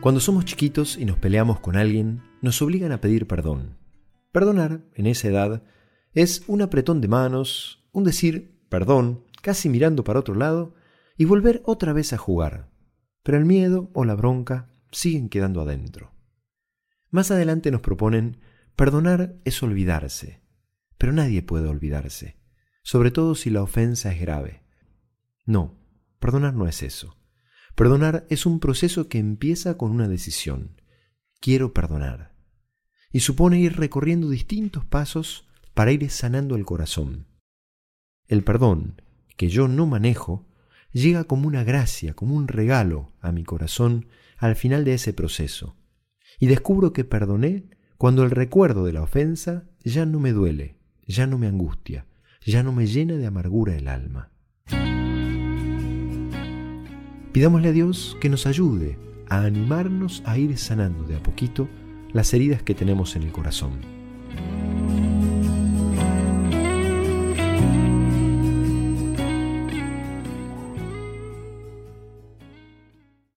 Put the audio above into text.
Cuando somos chiquitos y nos peleamos con alguien, nos obligan a pedir perdón. Perdonar, en esa edad, es un apretón de manos, un decir perdón, casi mirando para otro lado, y volver otra vez a jugar. Pero el miedo o la bronca siguen quedando adentro. Más adelante nos proponen perdonar es olvidarse, pero nadie puede olvidarse, sobre todo si la ofensa es grave. No, perdonar no es eso. Perdonar es un proceso que empieza con una decisión. Quiero perdonar. Y supone ir recorriendo distintos pasos para ir sanando el corazón. El perdón, que yo no manejo, llega como una gracia, como un regalo a mi corazón al final de ese proceso. Y descubro que perdoné cuando el recuerdo de la ofensa ya no me duele, ya no me angustia, ya no me llena de amargura el alma. Pidámosle a Dios que nos ayude a animarnos a ir sanando de a poquito las heridas que tenemos en el corazón